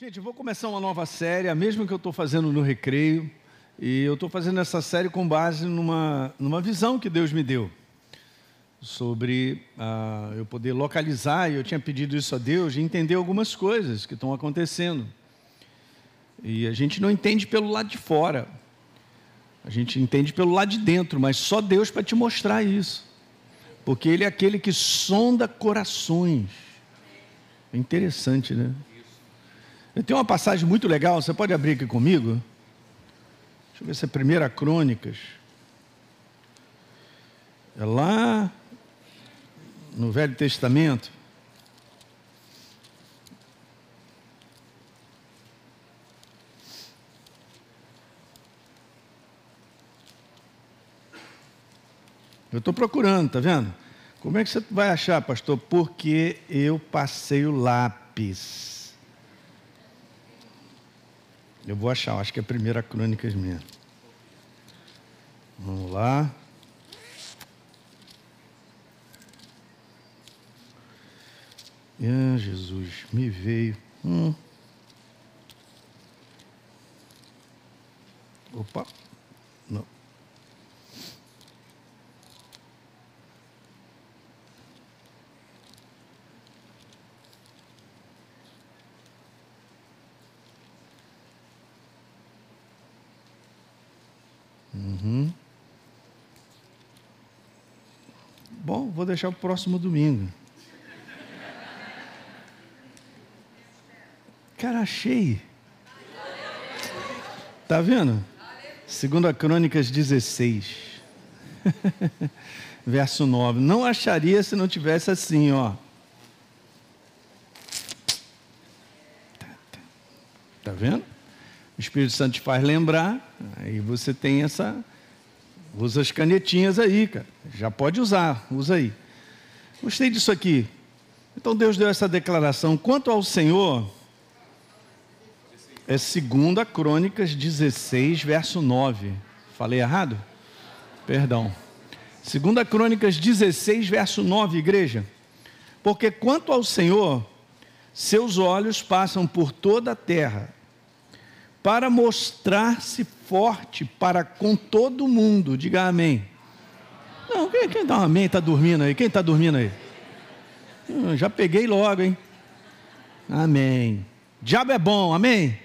Gente, eu vou começar uma nova série, a mesma que eu estou fazendo no Recreio. E eu estou fazendo essa série com base numa, numa visão que Deus me deu sobre uh, eu poder localizar, e eu tinha pedido isso a Deus, e entender algumas coisas que estão acontecendo. E a gente não entende pelo lado de fora, a gente entende pelo lado de dentro, mas só Deus para te mostrar isso, porque Ele é aquele que sonda corações. É interessante, né? Tenho uma passagem muito legal, você pode abrir aqui comigo? Deixa eu ver se é Primeira Crônicas. É lá no Velho Testamento. Eu estou procurando, tá vendo? Como é que você vai achar, pastor? Porque eu passei o lápis. Eu vou achar, acho que é a primeira crônicas mesmo. Vamos lá. Ah, Jesus, me veio. Hum. Opa, não. Deixar o próximo domingo. Cara, achei. Tá vendo? Segunda Crônicas 16. Verso 9. Não acharia se não tivesse assim, ó. Tá vendo? O Espírito Santo te faz lembrar, aí você tem essa. Usa as canetinhas aí, cara. Já pode usar, usa aí. Gostei disso aqui. Então Deus deu essa declaração. Quanto ao Senhor, é 2 Crônicas 16, verso 9. Falei errado? Perdão. 2 Crônicas 16, verso 9, igreja. Porque quanto ao Senhor, seus olhos passam por toda a terra para mostrar-se forte para com todo mundo. Diga amém. Não, quem, quem dá um amém está dormindo aí? Quem está dormindo aí? Hum, já peguei logo, hein? Amém. Diabo é bom, amém?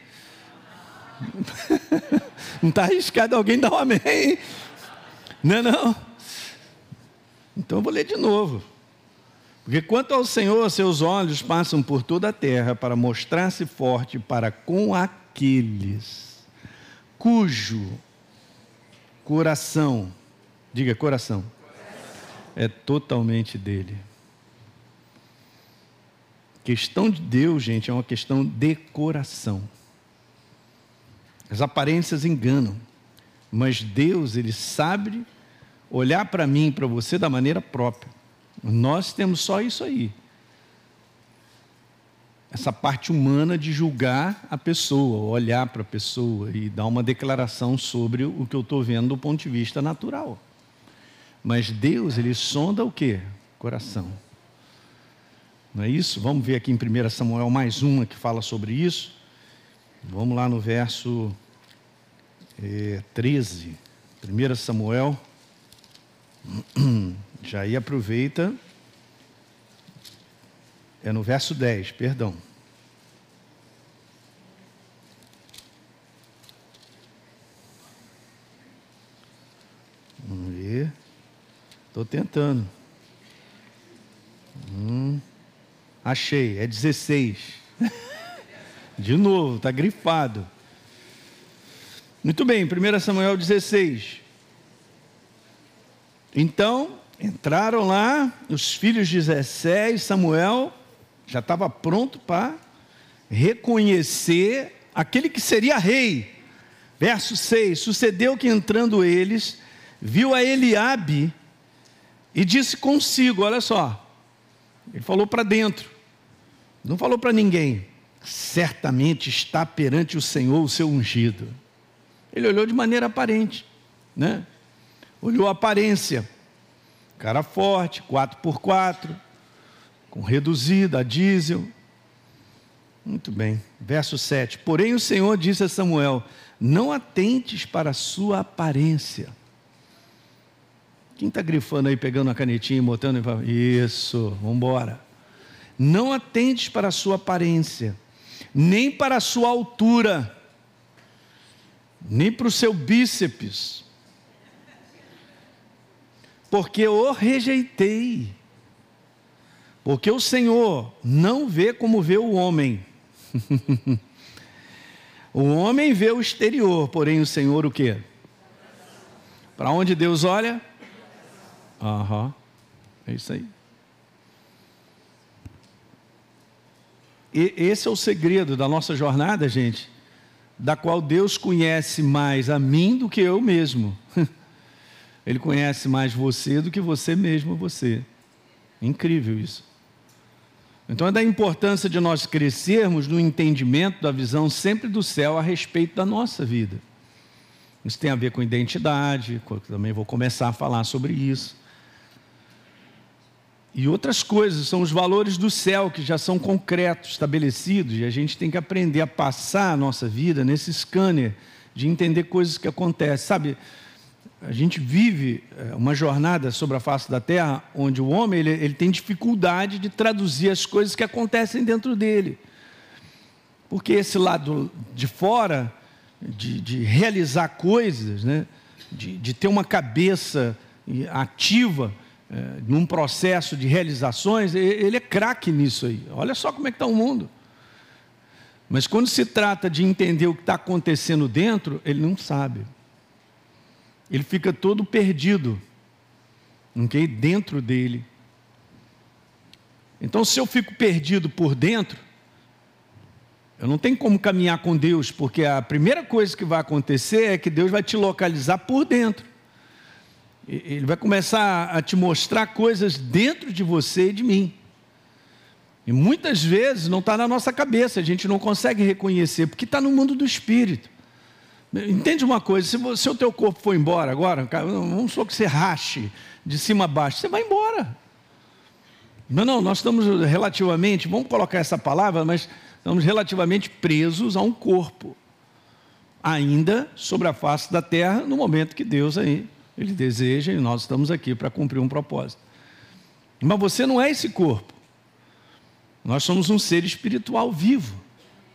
não está arriscado alguém dar um amém? Não, é não. Então eu vou ler de novo. Porque quanto ao Senhor, seus olhos passam por toda a terra para mostrar-se forte para com a aqueles cujo coração, diga coração, é totalmente dele. Questão de Deus, gente, é uma questão de coração. As aparências enganam, mas Deus, ele sabe olhar para mim e para você da maneira própria. Nós temos só isso aí essa parte humana de julgar a pessoa, olhar para a pessoa e dar uma declaração sobre o que eu estou vendo do ponto de vista natural. Mas Deus, ele sonda o que? Coração. Não é isso? Vamos ver aqui em 1 Samuel mais uma que fala sobre isso. Vamos lá no verso é, 13. 1 Samuel. Já aí aproveita é no verso 10, perdão. Vamos ver. Estou tentando. Hum, achei, é 16. De novo, está grifado. Muito bem, 1 Samuel 16. Então, entraram lá os filhos de Zessé e Samuel já estava pronto para reconhecer aquele que seria rei. Verso 6: Sucedeu que entrando eles, viu a Eliabe e disse consigo: Olha só, ele falou para dentro, não falou para ninguém. Certamente está perante o Senhor o seu ungido. Ele olhou de maneira aparente, né? Olhou a aparência, cara forte, 4 por 4 com reduzida, a diesel. Muito bem. Verso 7. Porém o Senhor disse a Samuel: Não atentes para a sua aparência. Quem está grifando aí, pegando a canetinha e botando? Isso, vamos embora. Não atentes para a sua aparência, nem para a sua altura, nem para o seu bíceps, porque o rejeitei. Porque o Senhor não vê como vê o homem. o homem vê o exterior, porém o Senhor o quê? Para onde Deus olha? Aham, é isso aí. E esse é o segredo da nossa jornada, gente, da qual Deus conhece mais a mim do que eu mesmo. Ele conhece mais você do que você mesmo você. Incrível isso. Então é da importância de nós crescermos no entendimento da visão sempre do céu a respeito da nossa vida. Isso tem a ver com identidade, também vou começar a falar sobre isso. E outras coisas, são os valores do céu que já são concretos, estabelecidos, e a gente tem que aprender a passar a nossa vida nesse scanner de entender coisas que acontecem. Sabe, a gente vive é, uma jornada sobre a face da Terra onde o homem ele, ele tem dificuldade de traduzir as coisas que acontecem dentro dele. Porque esse lado de fora, de, de realizar coisas, né? de, de ter uma cabeça ativa é, num processo de realizações, ele é craque nisso aí. Olha só como é que está o mundo. Mas quando se trata de entender o que está acontecendo dentro, ele não sabe ele fica todo perdido, ok? Dentro dele. Então, se eu fico perdido por dentro, eu não tenho como caminhar com Deus, porque a primeira coisa que vai acontecer é que Deus vai te localizar por dentro. Ele vai começar a te mostrar coisas dentro de você e de mim. E muitas vezes não está na nossa cabeça, a gente não consegue reconhecer, porque está no mundo do espírito. Entende uma coisa, se, você, se o teu corpo for embora agora, vamos supor que você rache de cima a baixo, você vai embora. Não, não, nós estamos relativamente, vamos colocar essa palavra, mas estamos relativamente presos a um corpo, ainda sobre a face da terra, no momento que Deus aí, Ele deseja e nós estamos aqui para cumprir um propósito. Mas você não é esse corpo. Nós somos um ser espiritual vivo,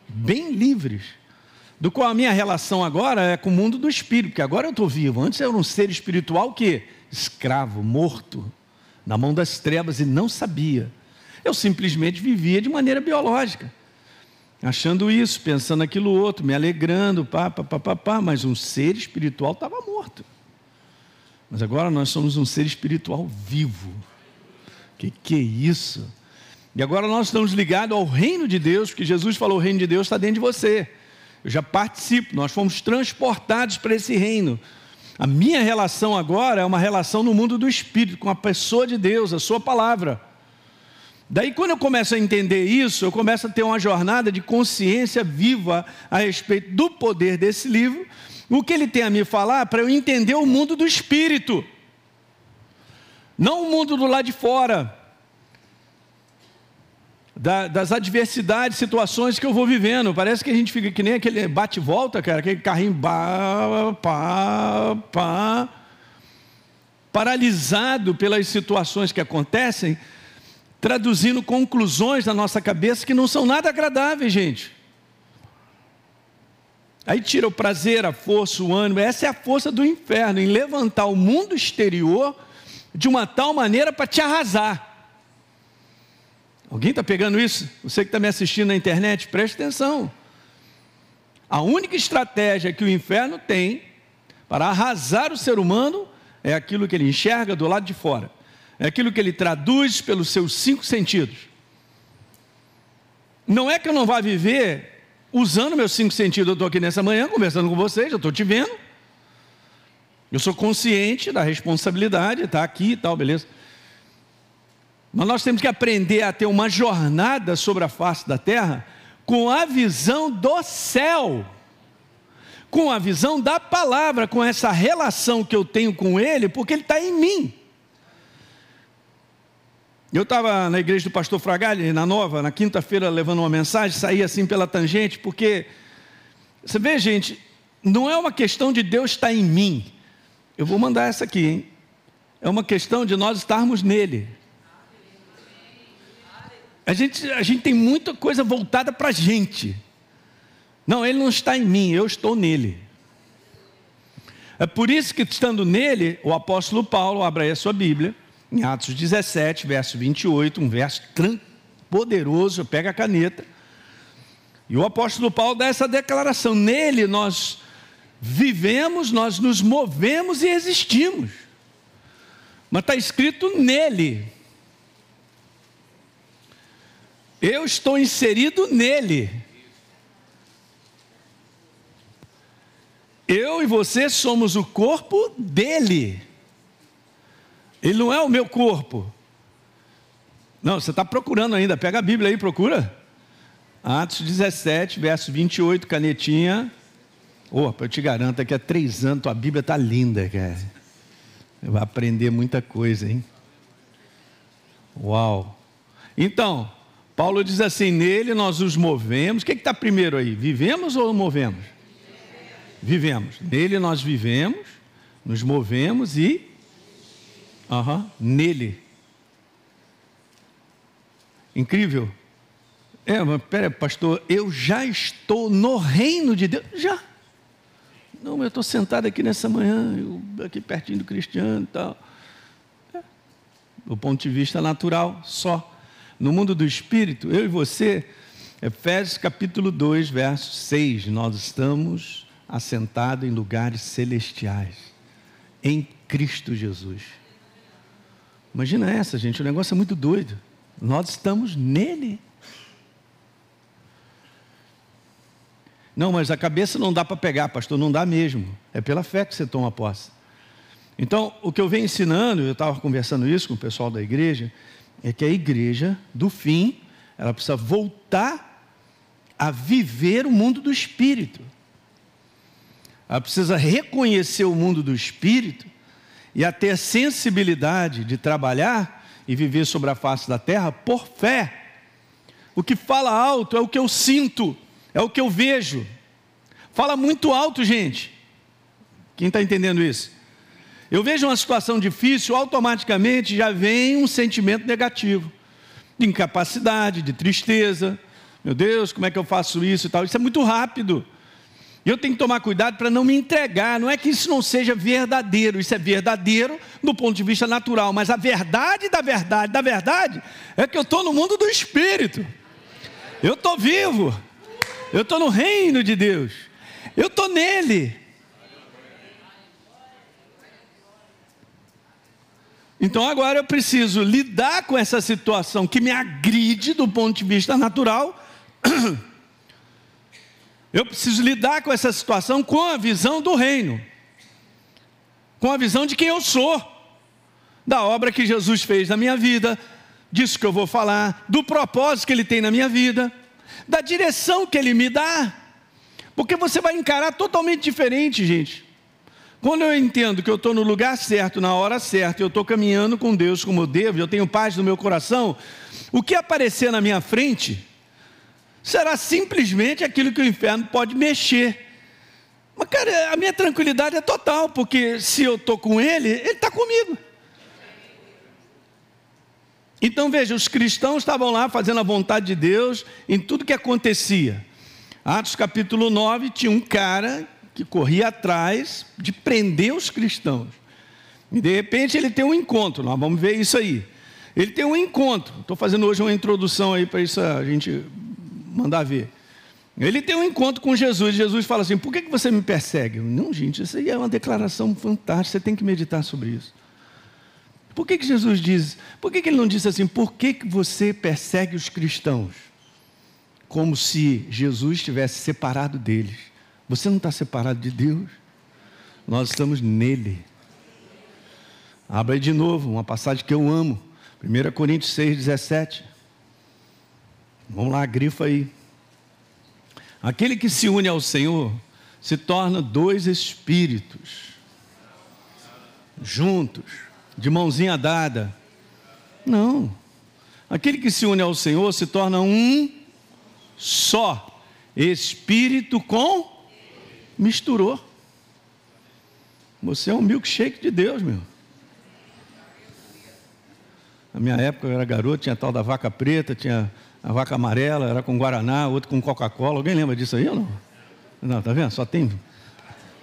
bem livres do qual a minha relação agora é com o mundo do espírito, porque agora eu estou vivo. Antes eu era um ser espiritual que escravo, morto, na mão das trevas e não sabia. Eu simplesmente vivia de maneira biológica, achando isso, pensando aquilo outro, me alegrando, pá, pá, pá, pá, pá mas um ser espiritual estava morto. Mas agora nós somos um ser espiritual vivo. Que que é isso? E agora nós estamos ligados ao reino de Deus, porque Jesus falou: o reino de Deus está dentro de você eu já participo, nós fomos transportados para esse reino. A minha relação agora é uma relação no mundo do espírito, com a pessoa de Deus, a sua palavra. Daí, quando eu começo a entender isso, eu começo a ter uma jornada de consciência viva a respeito do poder desse livro, o que ele tem a me falar para eu entender o mundo do espírito, não o mundo do lado de fora da, das adversidades, situações que eu vou vivendo. Parece que a gente fica que nem aquele bate-volta, cara, aquele carrinho pá, pá, pá, paralisado pelas situações que acontecem, traduzindo conclusões na nossa cabeça que não são nada agradáveis, gente. Aí tira o prazer, a força, o ânimo. Essa é a força do inferno, em levantar o mundo exterior de uma tal maneira para te arrasar. Alguém está pegando isso? Você que está me assistindo na internet, preste atenção. A única estratégia que o inferno tem para arrasar o ser humano é aquilo que ele enxerga do lado de fora, é aquilo que ele traduz pelos seus cinco sentidos. Não é que eu não vá viver usando meus cinco sentidos. Eu estou aqui nessa manhã conversando com vocês, eu estou te vendo. Eu sou consciente da responsabilidade, está aqui e tal, beleza. Mas nós temos que aprender a ter uma jornada sobre a face da terra com a visão do céu, com a visão da palavra, com essa relação que eu tenho com Ele, porque Ele está em mim. Eu estava na igreja do pastor Fragalli, na Nova, na quinta-feira, levando uma mensagem, saí assim pela tangente, porque, você vê, gente, não é uma questão de Deus estar em mim. Eu vou mandar essa aqui, hein? É uma questão de nós estarmos nele. A gente, a gente tem muita coisa voltada para a gente. Não, ele não está em mim, eu estou nele. É por isso que, estando nele, o apóstolo Paulo, abra aí a sua Bíblia, em Atos 17, verso 28, um verso poderoso, pega a caneta. E o apóstolo Paulo dá essa declaração: nele nós vivemos, nós nos movemos e existimos. Mas está escrito nele. Eu estou inserido nele. Eu e você somos o corpo dele. Ele não é o meu corpo. Não, você está procurando ainda. Pega a Bíblia aí, procura. Atos 17, verso 28, canetinha. Opa, eu te garanto, que há três anos tua Bíblia está linda, cara. Vai aprender muita coisa, hein? Uau! Então, Paulo diz assim: nele nós nos movemos. O que está primeiro aí? Vivemos ou movemos? Vivemos. Nele nós vivemos, nos movemos e. Uhum, nele. Incrível. É, mas pera, pastor, eu já estou no reino de Deus. Já. Não, eu estou sentado aqui nessa manhã, eu, aqui pertinho do Cristiano e tal. É. Do ponto de vista natural, só. No mundo do Espírito, eu e você, Efésios capítulo 2, verso 6, nós estamos assentados em lugares celestiais, em Cristo Jesus. Imagina essa, gente, o negócio é muito doido. Nós estamos nele. Não, mas a cabeça não dá para pegar, pastor, não dá mesmo. É pela fé que você toma posse. Então, o que eu venho ensinando, eu estava conversando isso com o pessoal da igreja, é que a igreja, do fim, ela precisa voltar a viver o mundo do espírito. Ela precisa reconhecer o mundo do espírito e a ter a sensibilidade de trabalhar e viver sobre a face da terra por fé. O que fala alto é o que eu sinto é o que eu vejo. Fala muito alto, gente. Quem está entendendo isso? Eu vejo uma situação difícil, automaticamente já vem um sentimento negativo, de incapacidade, de tristeza. Meu Deus, como é que eu faço isso e tal? Isso é muito rápido. Eu tenho que tomar cuidado para não me entregar. Não é que isso não seja verdadeiro, isso é verdadeiro do ponto de vista natural, mas a verdade da verdade da verdade é que eu estou no mundo do espírito. Eu estou vivo. Eu estou no reino de Deus. Eu estou nele. Então agora eu preciso lidar com essa situação que me agride do ponto de vista natural. Eu preciso lidar com essa situação com a visão do reino, com a visão de quem eu sou, da obra que Jesus fez na minha vida, disso que eu vou falar, do propósito que Ele tem na minha vida da direção que Ele me dá. Porque você vai encarar totalmente diferente, gente. Quando eu entendo que eu estou no lugar certo, na hora certa, eu estou caminhando com Deus como eu devo, eu tenho paz no meu coração, o que aparecer na minha frente será simplesmente aquilo que o inferno pode mexer. Mas, cara, a minha tranquilidade é total, porque se eu estou com Ele, Ele está comigo. Então veja, os cristãos estavam lá fazendo a vontade de Deus em tudo que acontecia. Atos capítulo 9 tinha um cara que corria atrás de prender os cristãos. E de repente ele tem um encontro, nós vamos ver isso aí. Ele tem um encontro. Estou fazendo hoje uma introdução aí para isso a gente mandar ver. Ele tem um encontro com Jesus. Jesus fala assim: Por que, que você me persegue? Não, gente, isso aí é uma declaração fantástica. Você tem que meditar sobre isso. Por que, que Jesus diz? Por que, que ele não disse assim? Por que, que você persegue os cristãos? Como se Jesus estivesse separado deles. Você não está separado de Deus. Nós estamos nele. Abra aí de novo, uma passagem que eu amo. 1 Coríntios 6, 17. Vamos lá, grifa aí. Aquele que se une ao Senhor se torna dois espíritos juntos de mãozinha dada. Não. Aquele que se une ao Senhor se torna um só. Espírito com misturou. Você é um milkshake de Deus, meu. Na minha época eu era garoto, tinha tal da vaca preta, tinha a vaca amarela, era com Guaraná, outro com Coca-Cola. Alguém lembra disso aí ou não? Não, tá vendo? Só tem.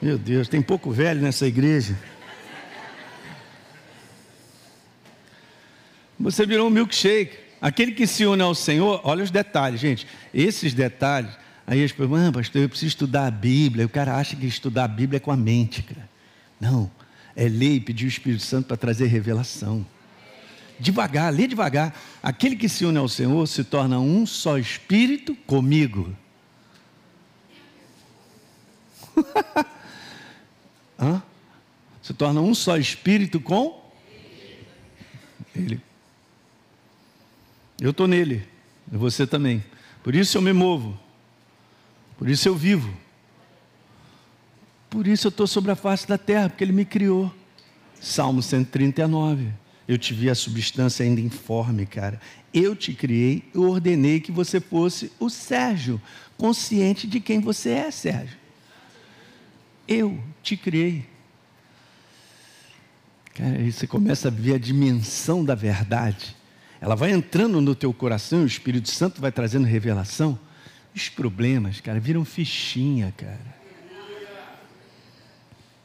Meu Deus, tem pouco velho nessa igreja. Você virou um milkshake. Aquele que se une ao Senhor, olha os detalhes, gente. Esses detalhes, aí as pessoas, ah, pastor, eu preciso estudar a Bíblia. o cara acha que estudar a Bíblia é com a mente, cara. Não, é ler e pedir o Espírito Santo para trazer revelação. Devagar, lê devagar. Aquele que se une ao Senhor se torna um só espírito comigo. Hã? Se torna um só espírito com Ele. Eu estou nele, você também. Por isso eu me movo, por isso eu vivo. Por isso eu estou sobre a face da terra, porque Ele me criou. Salmo 139. Eu te vi a substância ainda informe, cara. Eu te criei, eu ordenei que você fosse o Sérgio, consciente de quem você é, Sérgio. Eu te criei. Cara, aí você começa a ver a dimensão da verdade. Ela vai entrando no teu coração, o Espírito Santo vai trazendo revelação. Os problemas, cara, viram fichinha, cara.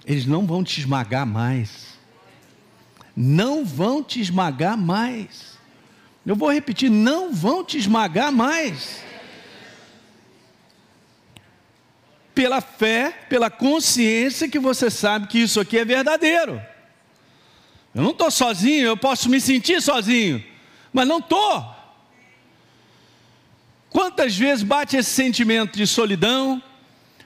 Eles não vão te esmagar mais. Não vão te esmagar mais. Eu vou repetir: não vão te esmagar mais. Pela fé, pela consciência que você sabe que isso aqui é verdadeiro. Eu não estou sozinho, eu posso me sentir sozinho, mas não estou. Quantas vezes bate esse sentimento de solidão,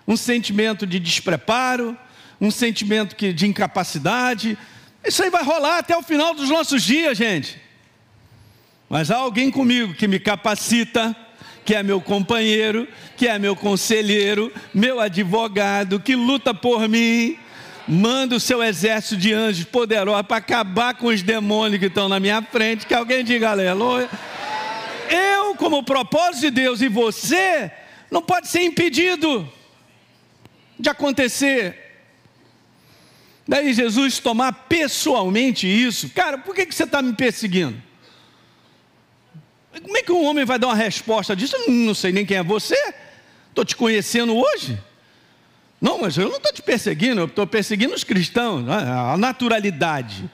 um sentimento de despreparo, um sentimento de incapacidade. Isso aí vai rolar até o final dos nossos dias, gente. Mas há alguém comigo que me capacita, que é meu companheiro, que é meu conselheiro, meu advogado, que luta por mim, manda o seu exército de anjos poderosos para acabar com os demônios que estão na minha frente. Que alguém diga aleluia. Eu, como propósito de Deus e você, não pode ser impedido de acontecer. Daí Jesus tomar pessoalmente isso, cara, por que, que você está me perseguindo? Como é que um homem vai dar uma resposta disso? Eu não sei nem quem é você, estou te conhecendo hoje. Não, mas eu não estou te perseguindo, eu estou perseguindo os cristãos, né? a naturalidade.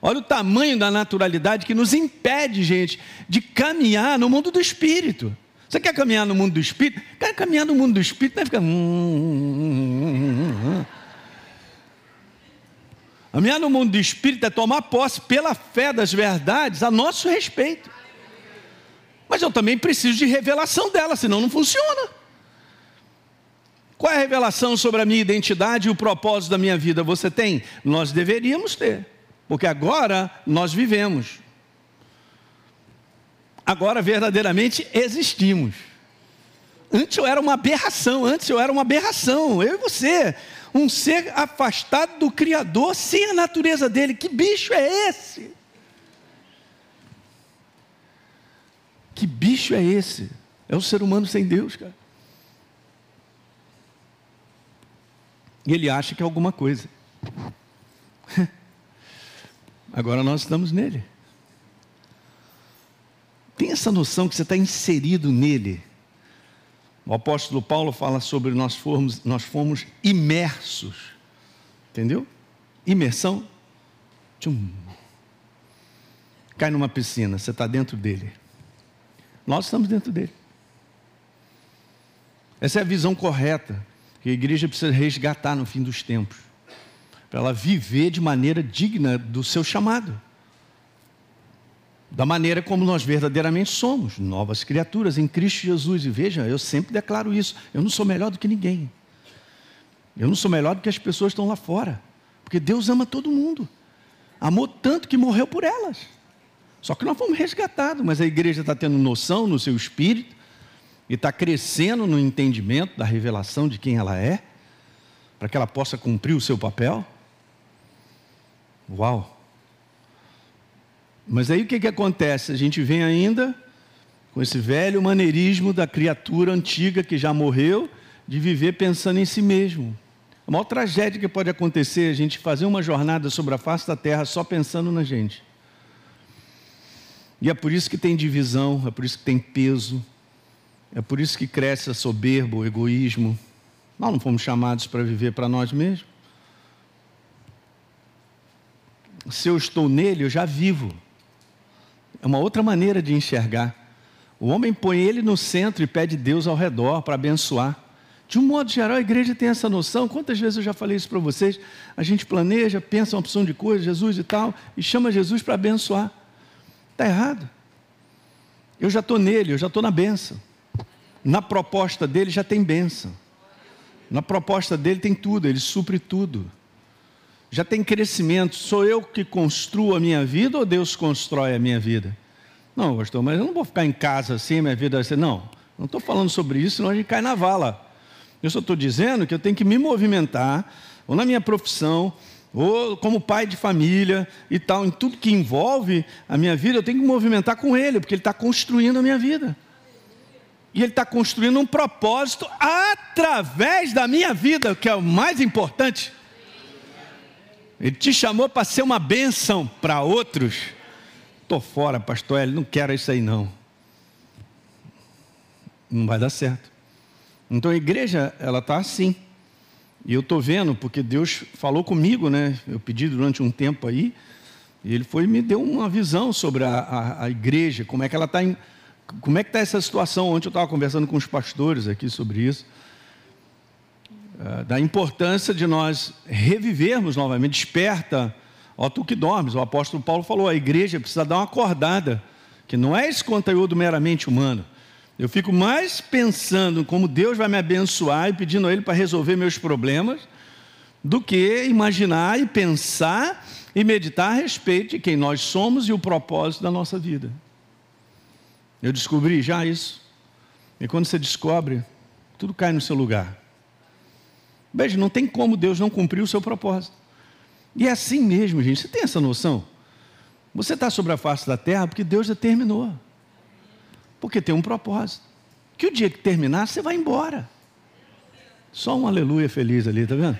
Olha o tamanho da naturalidade que nos impede, gente, de caminhar no mundo do espírito. Você quer caminhar no mundo do espírito? Quer caminhar no mundo do espírito, não é ficar. Caminhar no mundo do espírito é tomar posse pela fé das verdades a nosso respeito. Mas eu também preciso de revelação dela, senão não funciona. Qual é a revelação sobre a minha identidade e o propósito da minha vida? Você tem? Nós deveríamos ter, porque agora nós vivemos. Agora verdadeiramente existimos. Antes eu era uma aberração, antes eu era uma aberração, eu e você um ser afastado do Criador, sem a natureza dele. Que bicho é esse? Que bicho é esse? É o ser humano sem Deus, cara. E ele acha que é alguma coisa. Agora nós estamos nele. Tem essa noção que você está inserido nele. O apóstolo Paulo fala sobre nós fomos, nós fomos imersos. Entendeu? Imersão. Tchum. Cai numa piscina, você está dentro dele. Nós estamos dentro dele. Essa é a visão correta que a igreja precisa resgatar no fim dos tempos. Para ela viver de maneira digna do seu chamado da maneira como nós verdadeiramente somos, novas criaturas em Cristo Jesus. E veja, eu sempre declaro isso: eu não sou melhor do que ninguém. Eu não sou melhor do que as pessoas que estão lá fora, porque Deus ama todo mundo, amou tanto que morreu por elas. Só que nós fomos resgatados, mas a igreja está tendo noção no seu espírito e está crescendo no entendimento da revelação de quem ela é, para que ela possa cumprir o seu papel. Uau! Mas aí o que, que acontece? A gente vem ainda com esse velho maneirismo da criatura antiga que já morreu, de viver pensando em si mesmo. A maior tragédia que pode acontecer é a gente fazer uma jornada sobre a face da terra só pensando na gente. E é por isso que tem divisão, é por isso que tem peso, é por isso que cresce a soberba, o egoísmo. Nós não fomos chamados para viver para nós mesmos. Se eu estou nele, eu já vivo. É uma outra maneira de enxergar. O homem põe ele no centro e pede Deus ao redor para abençoar. De um modo geral, a igreja tem essa noção. Quantas vezes eu já falei isso para vocês? A gente planeja, pensa uma opção de coisa, Jesus e tal, e chama Jesus para abençoar. Está errado. Eu já estou nele, eu já estou na benção. Na proposta dele já tem benção. Na proposta dele tem tudo, ele supre tudo. Já tem crescimento. Sou eu que construo a minha vida ou Deus constrói a minha vida? Não, pastor, mas eu não vou ficar em casa assim, minha vida ser. Não, não estou falando sobre isso, senão a gente cai na vala. Eu só estou dizendo que eu tenho que me movimentar, ou na minha profissão, ou como pai de família e tal, em tudo que envolve a minha vida, eu tenho que me movimentar com Ele, porque Ele está construindo a minha vida. E Ele está construindo um propósito através da minha vida, que é o mais importante. Ele te chamou para ser uma bênção para outros. Estou fora, pastor Ele, não quero isso aí não. Não vai dar certo. Então a igreja, ela está assim. E eu estou vendo, porque Deus falou comigo, né? Eu pedi durante um tempo aí, e Ele foi me deu uma visão sobre a, a, a igreja, como é que ela está como é que está essa situação? Ontem eu estava conversando com os pastores aqui sobre isso. Uh, da importância de nós revivermos novamente, desperta, ó tu que dormes, o apóstolo Paulo falou, a igreja precisa dar uma acordada, que não é esse conteúdo meramente humano, eu fico mais pensando como Deus vai me abençoar e pedindo a Ele para resolver meus problemas, do que imaginar e pensar e meditar a respeito de quem nós somos e o propósito da nossa vida. Eu descobri já isso. E quando você descobre, tudo cai no seu lugar. Veja, não tem como Deus não cumprir o seu propósito. E é assim mesmo, gente. Você tem essa noção? Você está sobre a face da terra porque Deus determinou. Porque tem um propósito. Que o dia que terminar, você vai embora. Só um aleluia feliz ali, tá vendo?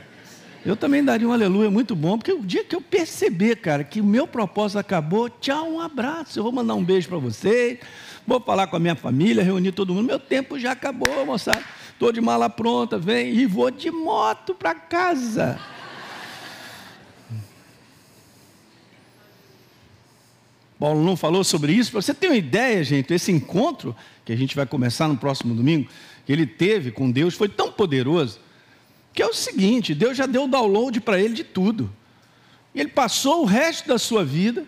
Eu também daria um aleluia muito bom, porque o dia que eu perceber, cara, que o meu propósito acabou, tchau, um abraço. Eu vou mandar um beijo para vocês, vou falar com a minha família, reunir todo mundo. Meu tempo já acabou, moçada. Estou de mala pronta, vem, e vou de moto para casa. Paulo não falou sobre isso. Você ter uma ideia, gente, esse encontro que a gente vai começar no próximo domingo, que ele teve com Deus, foi tão poderoso, que é o seguinte: Deus já deu o download para ele de tudo. E ele passou o resto da sua vida.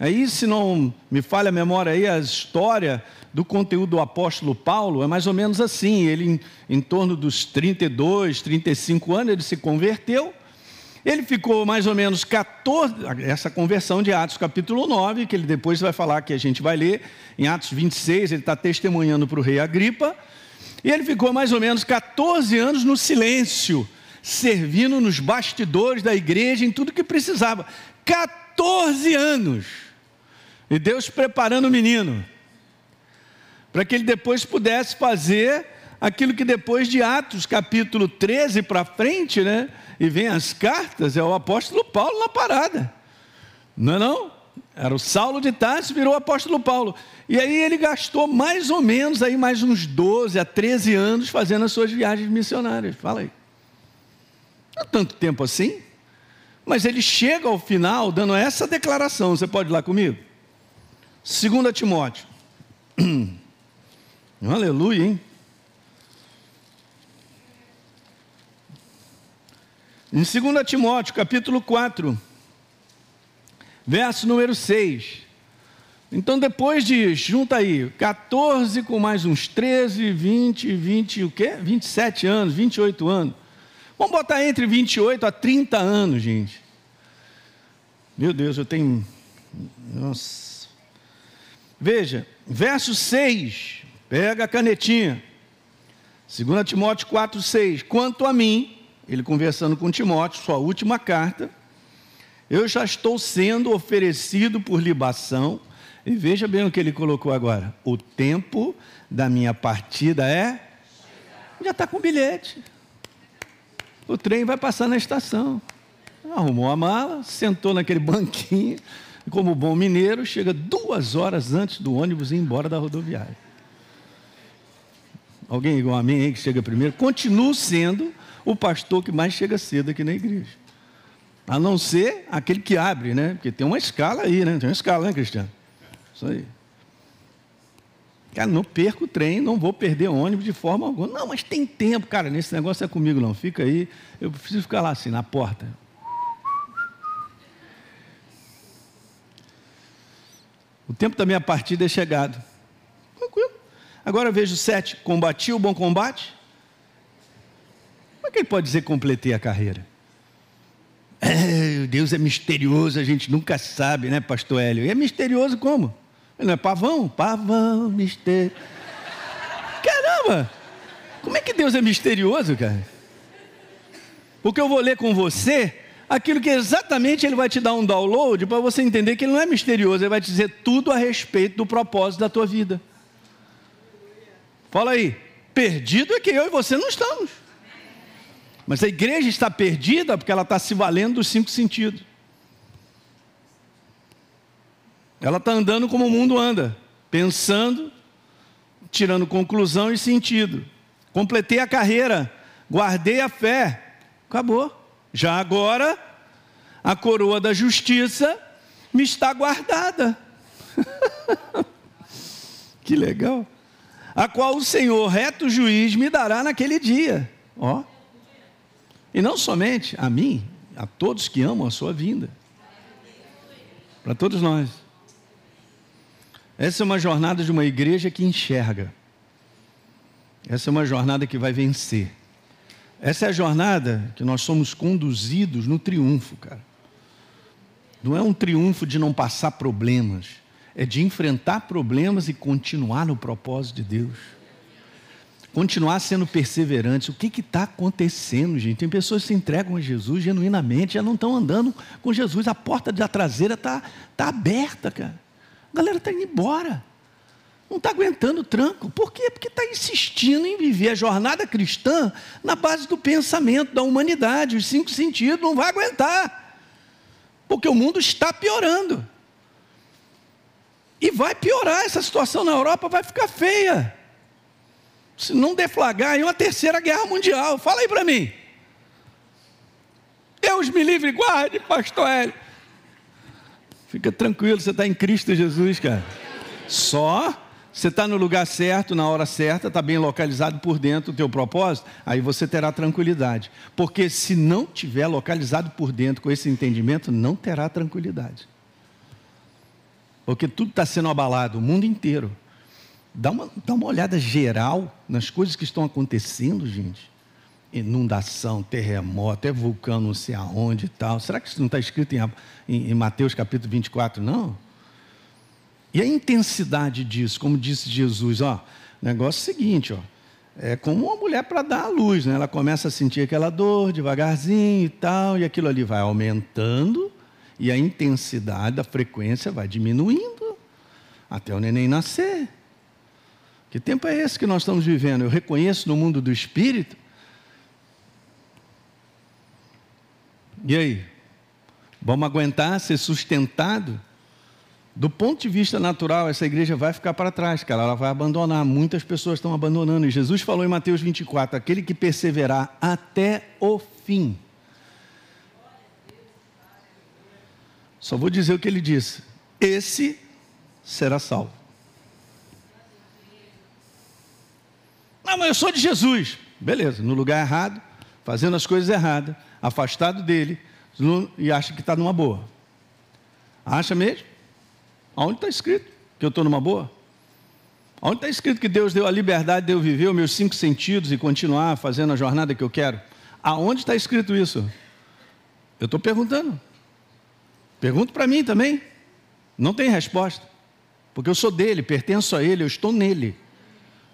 Aí, se não me falha a memória aí, a história do conteúdo do apóstolo Paulo é mais ou menos assim. Ele, em, em torno dos 32, 35 anos, ele se converteu ele ficou mais ou menos 14, essa conversão de Atos capítulo 9, que ele depois vai falar que a gente vai ler, em Atos 26, ele está testemunhando para o rei Agripa, e ele ficou mais ou menos 14 anos no silêncio, servindo nos bastidores da igreja, em tudo que precisava. 14 anos! E Deus preparando o menino, para que ele depois pudesse fazer aquilo que depois de Atos capítulo 13 para frente, né? e vem as cartas, é o apóstolo Paulo na parada. Não é não? Era o Saulo de Tarso, virou o apóstolo Paulo. E aí ele gastou mais ou menos aí mais uns 12 a 13 anos fazendo as suas viagens missionárias. Fala aí. Não é tanto tempo assim, mas ele chega ao final dando essa declaração. Você pode ir lá comigo? 2 Timóteo. Aleluia, hein? Em 2 Timóteo, capítulo 4, verso número 6. Então, depois de, junta aí, 14 com mais uns 13, 20, 20, o quê? 27 anos, 28 anos. Vamos botar entre 28 a 30 anos, gente. Meu Deus, eu tenho. Nossa. Veja, verso 6. Pega a canetinha. 2 Timóteo 4, 6. Quanto a mim, ele conversando com Timóteo, sua última carta, Eu já estou sendo oferecido por libação. E veja bem o que ele colocou agora: o tempo da minha partida é. Já está com bilhete. O trem vai passar na estação. Arrumou a mala, sentou naquele banquinho, como bom mineiro, chega duas horas antes do ônibus ir embora da rodoviária. Alguém igual a mim que chega primeiro? Continuo sendo o pastor que mais chega cedo aqui na igreja. A não ser aquele que abre, né? Porque tem uma escala aí, né? Tem uma escala, né, Cristiano? Isso aí. Cara, não perco o trem, não vou perder ônibus de forma alguma. Não, mas tem tempo, cara, nesse negócio é comigo não. Fica aí, eu preciso ficar lá assim, na porta. O tempo da minha partida é chegado. Agora vejo sete. Combati o bom combate. Como é que ele pode dizer completei a carreira? É, Deus é misterioso, a gente nunca sabe, né, pastor Hélio? E é misterioso como? Ele não é pavão? Pavão, mistério. Caramba! Como é que Deus é misterioso, cara? Porque eu vou ler com você aquilo que exatamente ele vai te dar um download para você entender que ele não é misterioso, ele vai te dizer tudo a respeito do propósito da tua vida. Fala aí, perdido é que eu e você não estamos. Mas a igreja está perdida porque ela está se valendo dos cinco sentidos. Ela está andando como o mundo anda, pensando, tirando conclusão e sentido. Completei a carreira, guardei a fé, acabou. Já agora, a coroa da justiça me está guardada. que legal. A qual o Senhor, reto juiz, me dará naquele dia. Ó. E não somente a mim, a todos que amam a sua vinda. Para todos nós. Essa é uma jornada de uma igreja que enxerga. Essa é uma jornada que vai vencer. Essa é a jornada que nós somos conduzidos no triunfo, cara. Não é um triunfo de não passar problemas, é de enfrentar problemas e continuar no propósito de Deus continuar sendo perseverantes. O que está acontecendo, gente? Tem pessoas que se entregam a Jesus genuinamente, já não estão andando com Jesus. A porta da traseira está tá aberta, cara. A galera está indo embora. Não está aguentando o tranco. Por quê? Porque está insistindo em viver a jornada cristã na base do pensamento, da humanidade, os cinco sentidos. Não vai aguentar. Porque o mundo está piorando. E vai piorar. Essa situação na Europa vai ficar feia se não deflagrar em uma terceira guerra mundial. Fala aí para mim. Deus me livre e guarde, pastor Hélio. Fica tranquilo, você está em Cristo Jesus, cara. Só você está no lugar certo, na hora certa, está bem localizado por dentro do teu propósito, aí você terá tranquilidade. Porque se não tiver localizado por dentro com esse entendimento, não terá tranquilidade. Porque tudo está sendo abalado, o mundo inteiro. Dá uma, dá uma olhada geral nas coisas que estão acontecendo, gente. Inundação, terremoto, é vulcão não sei aonde e tal. Será que isso não está escrito em, em, em Mateus capítulo 24, não? E a intensidade disso, como disse Jesus, ó, negócio é o seguinte, ó, é como uma mulher para dar a luz, né? Ela começa a sentir aquela dor devagarzinho e tal, e aquilo ali vai aumentando, e a intensidade, a frequência vai diminuindo até o neném nascer. Que tempo é esse que nós estamos vivendo? Eu reconheço no mundo do espírito. E aí? Vamos aguentar ser sustentado? Do ponto de vista natural, essa igreja vai ficar para trás, cara. Ela vai abandonar. Muitas pessoas estão abandonando. E Jesus falou em Mateus 24: aquele que perseverar até o fim. Só vou dizer o que ele disse: esse será salvo. Não, mas eu sou de Jesus. Beleza, no lugar errado, fazendo as coisas erradas, afastado dele, e acha que está numa boa. Acha mesmo? Aonde está escrito que eu estou numa boa? Onde está escrito que Deus deu a liberdade de eu viver os meus cinco sentidos e continuar fazendo a jornada que eu quero? Aonde está escrito isso? Eu estou perguntando. Pergunto para mim também. Não tem resposta. Porque eu sou dele, pertenço a ele, eu estou nele.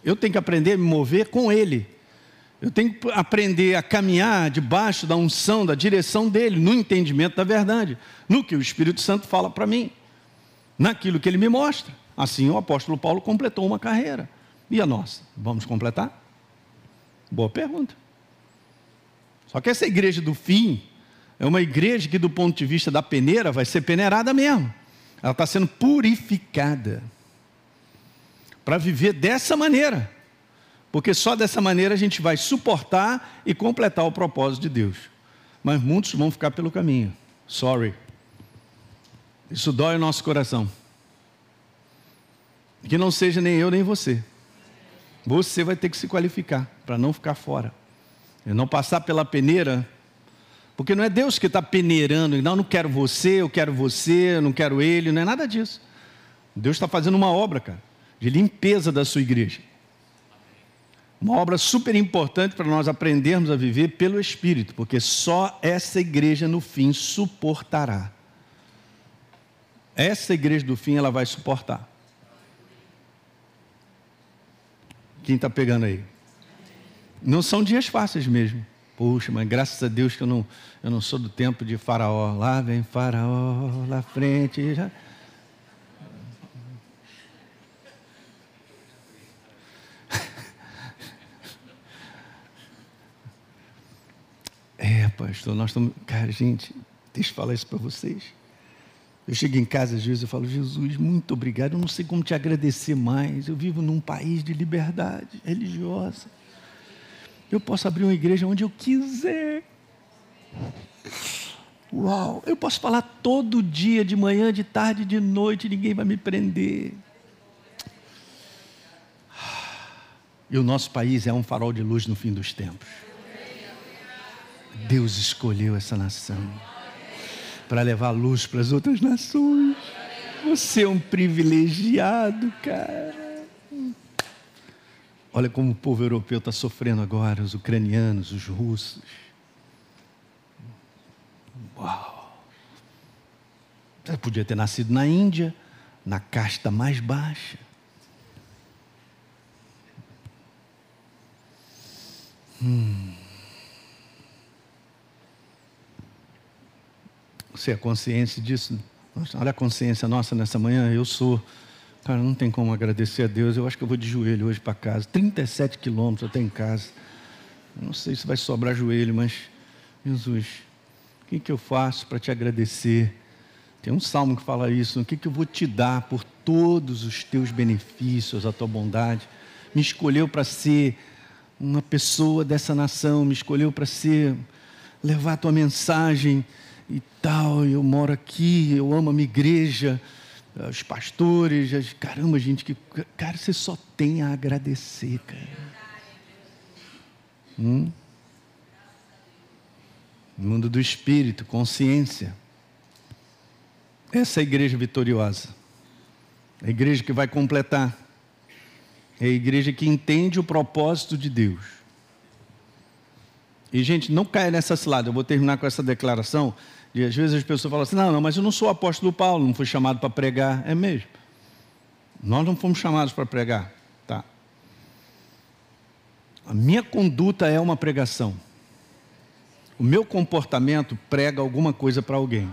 Eu tenho que aprender a me mover com Ele. Eu tenho que aprender a caminhar debaixo da unção, da direção dele, no entendimento da verdade, no que o Espírito Santo fala para mim, naquilo que ele me mostra. Assim o apóstolo Paulo completou uma carreira. E a nossa? Vamos completar? Boa pergunta. Só que essa igreja do fim é uma igreja que, do ponto de vista da peneira, vai ser peneirada mesmo. Ela está sendo purificada para viver dessa maneira. Porque só dessa maneira a gente vai suportar e completar o propósito de Deus. Mas muitos vão ficar pelo caminho. Sorry. Isso dói o nosso coração. Que não seja nem eu nem você. Você vai ter que se qualificar para não ficar fora. E não passar pela peneira. Porque não é Deus que está peneirando. Não, não quero você, eu quero você, eu não quero ele. Não é nada disso. Deus está fazendo uma obra, cara, de limpeza da sua igreja. Uma obra super importante para nós aprendermos a viver pelo Espírito, porque só essa igreja no fim suportará. Essa igreja do fim ela vai suportar. Quem está pegando aí? Não são dias fáceis mesmo. Puxa, mas graças a Deus que eu não, eu não sou do tempo de Faraó. Lá vem Faraó, lá frente. Já... É, pastor, nós estamos. Cara, gente, deixa eu falar isso para vocês. Eu chego em casa às vezes e falo, Jesus, muito obrigado. Eu não sei como te agradecer mais. Eu vivo num país de liberdade religiosa. Eu posso abrir uma igreja onde eu quiser. Uau! Eu posso falar todo dia, de manhã, de tarde, de noite, ninguém vai me prender. E o nosso país é um farol de luz no fim dos tempos. Deus escolheu essa nação para levar luz para as outras nações. Você é um privilegiado, cara. Olha como o povo europeu está sofrendo agora, os ucranianos, os russos. Uau! Você podia ter nascido na Índia, na casta mais baixa. Hum. Você é consciente disso? Olha a consciência nossa nessa manhã. Eu sou. Cara, não tem como agradecer a Deus. Eu acho que eu vou de joelho hoje para casa. 37 quilômetros tenho em casa. Não sei se vai sobrar joelho, mas, Jesus, o que, que eu faço para te agradecer? Tem um salmo que fala isso. O que, que eu vou te dar por todos os teus benefícios, a tua bondade? Me escolheu para ser uma pessoa dessa nação, me escolheu para ser, levar a tua mensagem e tal, eu moro aqui, eu amo a minha igreja, os pastores, as, caramba, gente, que, cara, você só tem a agradecer, cara. Hum? Mundo do espírito, consciência. Essa é a igreja vitoriosa. A igreja que vai completar. É a igreja que entende o propósito de Deus. E, gente, não caia nessa cilada. Eu vou terminar com essa declaração. E às vezes as pessoas falam assim: não, não, mas eu não sou apóstolo Paulo, não fui chamado para pregar. É mesmo. Nós não fomos chamados para pregar. Tá. A minha conduta é uma pregação. O meu comportamento prega alguma coisa para alguém.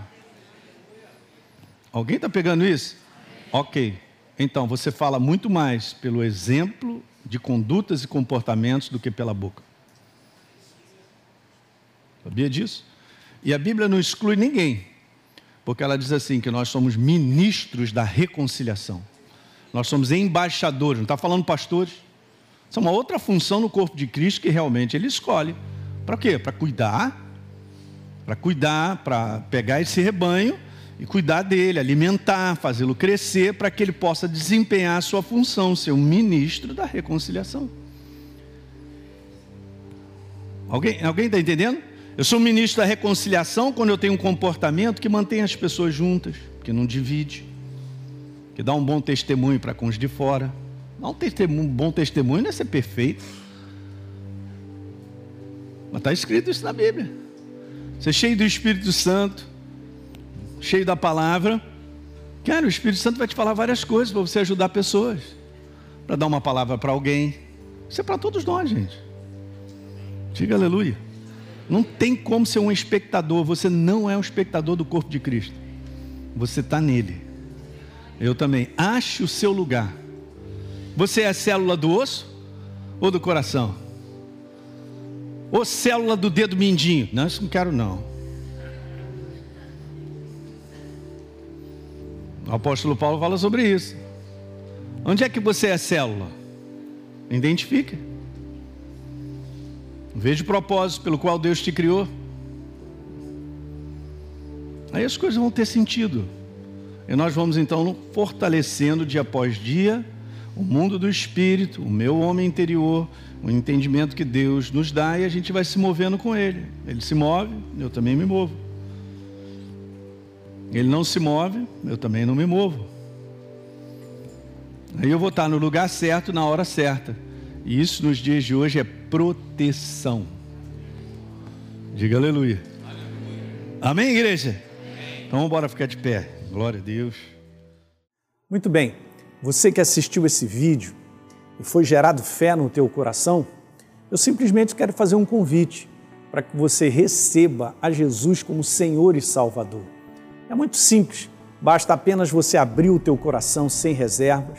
Alguém está pegando isso? Ok. Então, você fala muito mais pelo exemplo de condutas e comportamentos do que pela boca. Sabia disso? E a Bíblia não exclui ninguém, porque ela diz assim: que nós somos ministros da reconciliação. Nós somos embaixadores, não está falando pastores. Isso é uma outra função no corpo de Cristo que realmente ele escolhe. Para quê? Para cuidar, para cuidar, para pegar esse rebanho e cuidar dele, alimentar, fazê-lo crescer, para que ele possa desempenhar a sua função, ser um ministro da reconciliação. Alguém está entendendo? Eu sou ministro da reconciliação quando eu tenho um comportamento que mantém as pessoas juntas, que não divide, que dá um bom testemunho para com os de fora. Um, um bom testemunho não é ser perfeito. Mas está escrito isso na Bíblia. Ser cheio do Espírito Santo, cheio da palavra. Cara, o Espírito Santo vai te falar várias coisas para você ajudar pessoas. Para dar uma palavra para alguém. Isso é para todos nós, gente. Diga aleluia. Não tem como ser um espectador. Você não é um espectador do corpo de Cristo. Você está nele. Eu também. Ache o seu lugar. Você é célula do osso ou do coração? Ou célula do dedo mindinho? Não, isso não quero não. O apóstolo Paulo fala sobre isso. Onde é que você é célula? Identifique. Veja o propósito pelo qual Deus te criou. Aí as coisas vão ter sentido. E nós vamos então fortalecendo dia após dia o mundo do espírito, o meu homem interior, o entendimento que Deus nos dá e a gente vai se movendo com ele. Ele se move, eu também me movo. Ele não se move, eu também não me movo. Aí eu vou estar no lugar certo, na hora certa. E isso nos dias de hoje é proteção. Diga aleluia. aleluia. Amém, igreja? Amém. Então vamos ficar de pé. Glória a Deus. Muito bem. Você que assistiu esse vídeo e foi gerado fé no teu coração, eu simplesmente quero fazer um convite para que você receba a Jesus como Senhor e Salvador. É muito simples, basta apenas você abrir o teu coração sem reservas,